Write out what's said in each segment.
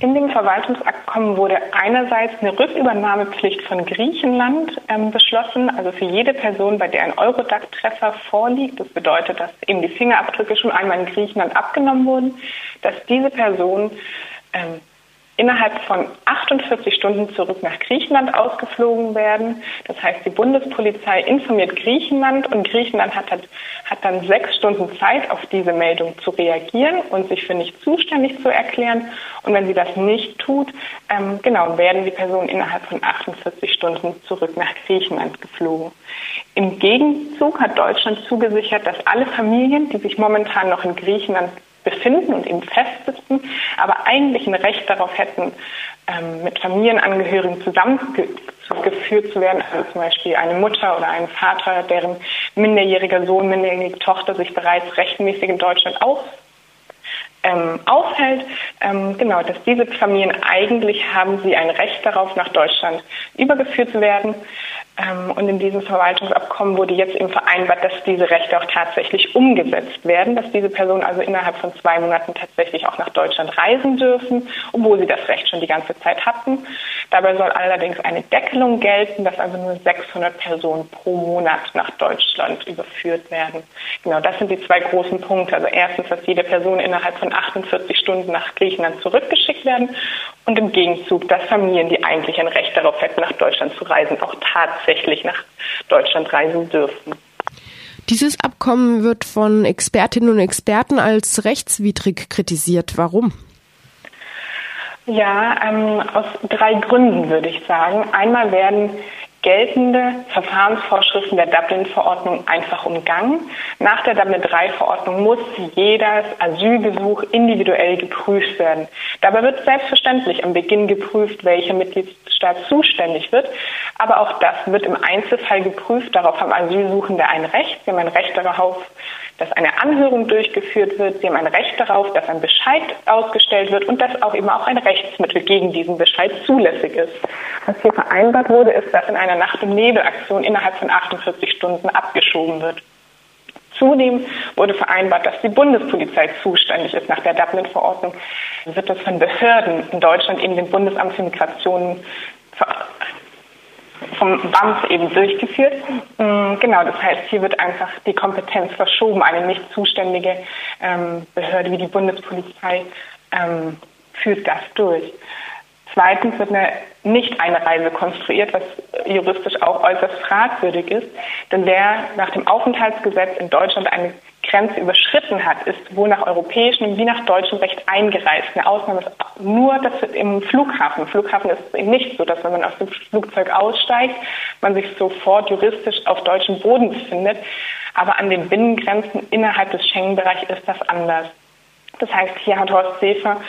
In dem Verwaltungsabkommen wurde einerseits eine Rückübernahmepflicht von Griechenland ähm, beschlossen, also für jede Person, bei der ein Eurodac-Treffer vorliegt. Das bedeutet, dass eben die Fingerabdrücke schon einmal in Griechenland abgenommen wurden, dass diese Person ähm, innerhalb von 48 Stunden zurück nach Griechenland ausgeflogen werden. Das heißt, die Bundespolizei informiert Griechenland und Griechenland hat, hat, hat dann sechs Stunden Zeit, auf diese Meldung zu reagieren und sich für nicht zuständig zu erklären. Und wenn sie das nicht tut, ähm, genau, werden die Personen innerhalb von 48 Stunden zurück nach Griechenland geflogen. Im Gegenzug hat Deutschland zugesichert, dass alle Familien, die sich momentan noch in Griechenland befinden und eben festsitzen, aber eigentlich ein Recht darauf hätten, ähm, mit Familienangehörigen zusammengeführt zu werden, also zum Beispiel eine Mutter oder ein Vater, deren minderjähriger Sohn, minderjährige Tochter sich bereits rechtmäßig in Deutschland auf, ähm, aufhält. Ähm, genau, dass diese Familien eigentlich haben sie ein Recht darauf, nach Deutschland übergeführt zu werden. Ähm, und in diesem Verwaltungsabkommen wurde jetzt eben vereinbart, dass diese Rechte auch tatsächlich umgesetzt werden, dass diese Personen also innerhalb von zwei Monaten tatsächlich auch nach Deutschland reisen dürfen, obwohl sie das Recht schon die ganze Zeit hatten. Dabei soll allerdings eine Deckelung gelten, dass also nur 600 Personen pro Monat nach Deutschland überführt werden. Genau, das sind die zwei großen Punkte. Also erstens, dass jede Person innerhalb von 48 Stunden nach Griechenland zurückgeschickt werden und im Gegenzug, dass Familien, die eigentlich ein Recht darauf hätten, nach Deutschland zu reisen, auch tatsächlich nach Deutschland reisen dürfen. Dieses Abkommen wird von Expertinnen und Experten als rechtswidrig kritisiert. Warum? Ja, ähm, aus drei Gründen würde ich sagen. Einmal werden geltende Verfahrensvorschriften der Dublin-Verordnung einfach umgangen. Nach der Dublin-III-Verordnung muss jeder Asylgesuch individuell geprüft werden. Dabei wird selbstverständlich am Beginn geprüft, welcher Mitgliedstaat zuständig wird. Aber auch das wird im Einzelfall geprüft. Darauf haben Asylsuchende ein Recht. Sie haben ein Recht darauf, dass eine Anhörung durchgeführt wird. Sie haben ein Recht darauf, dass ein Bescheid ausgestellt wird und dass auch eben auch ein Rechtsmittel gegen diesen Bescheid zulässig ist. Was hier vereinbart wurde, ist, dass in einer Nacht- und Nebelaktion innerhalb von 48 Stunden abgeschoben wird. Zudem wurde vereinbart, dass die Bundespolizei zuständig ist nach der Dublin-Verordnung. Wird das von Behörden in Deutschland eben dem Bundesamt für Migration vom BAMF eben durchgeführt. Mm, genau, das heißt, hier wird einfach die Kompetenz verschoben. Eine nicht zuständige ähm, Behörde wie die Bundespolizei ähm, führt das durch. Zweitens wird eine Nicht-Einreise konstruiert, was juristisch auch äußerst fragwürdig ist. Denn wer nach dem Aufenthaltsgesetz in Deutschland eine Grenze überschritten hat, ist wohl nach europäischem wie nach deutschem Recht eingereist. Eine Ausnahme ist nur das im Flughafen. Im Flughafen ist es eben nicht so, dass wenn man aus dem Flugzeug aussteigt, man sich sofort juristisch auf deutschem Boden befindet. Aber an den Binnengrenzen innerhalb des Schengen-Bereichs ist das anders. Das heißt, hier hat Horst Seefer,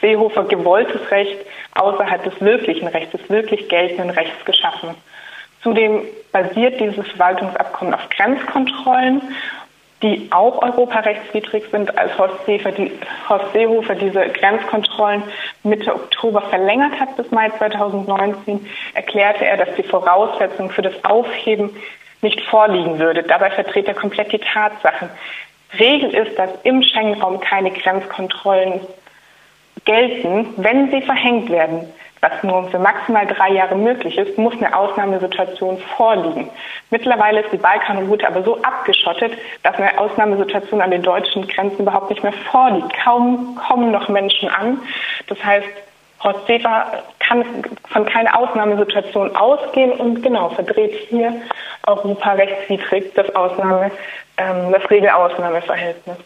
Seehofer gewolltes Recht außerhalb des wirklichen Rechts, des wirklich geltenden Rechts geschaffen. Zudem basiert dieses Verwaltungsabkommen auf Grenzkontrollen die auch europarechtswidrig sind, als Horst, Seehofer, die, Horst Seehofer diese Grenzkontrollen Mitte Oktober verlängert hat bis Mai 2019, erklärte er, dass die Voraussetzung für das Aufheben nicht vorliegen würde. Dabei verdreht er komplett die Tatsachen. Regel ist, dass im Schengen-Raum keine Grenzkontrollen gelten, wenn sie verhängt werden was nur für maximal drei Jahre möglich ist, muss eine Ausnahmesituation vorliegen. Mittlerweile ist die Balkanroute aber so abgeschottet, dass eine Ausnahmesituation an den deutschen Grenzen überhaupt nicht mehr vorliegt. Kaum kommen noch Menschen an. Das heißt, Horst Seefer kann von keiner Ausnahmesituation ausgehen und genau verdreht hier Europa rechtswidrig das Ausnahme, ähm, das Regelausnahmeverhältnis.